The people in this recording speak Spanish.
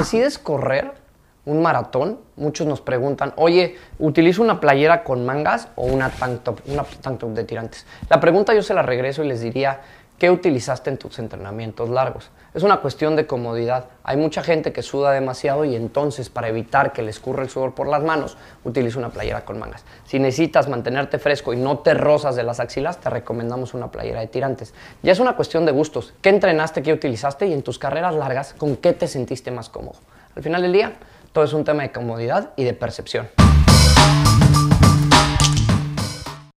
decides correr un maratón, muchos nos preguntan, oye, ¿utilizo una playera con mangas o una tank top, una tank top de tirantes? La pregunta yo se la regreso y les diría, ¿qué utilizaste en tus entrenamientos largos? Es una cuestión de comodidad. Hay mucha gente que suda demasiado y entonces para evitar que les escurra el sudor por las manos, utiliza una playera con mangas. Si necesitas mantenerte fresco y no te rozas de las axilas, te recomendamos una playera de tirantes. Ya es una cuestión de gustos. ¿Qué entrenaste, qué utilizaste y en tus carreras largas, con qué te sentiste más cómodo? Al final del día, todo es un tema de comodidad y de percepción.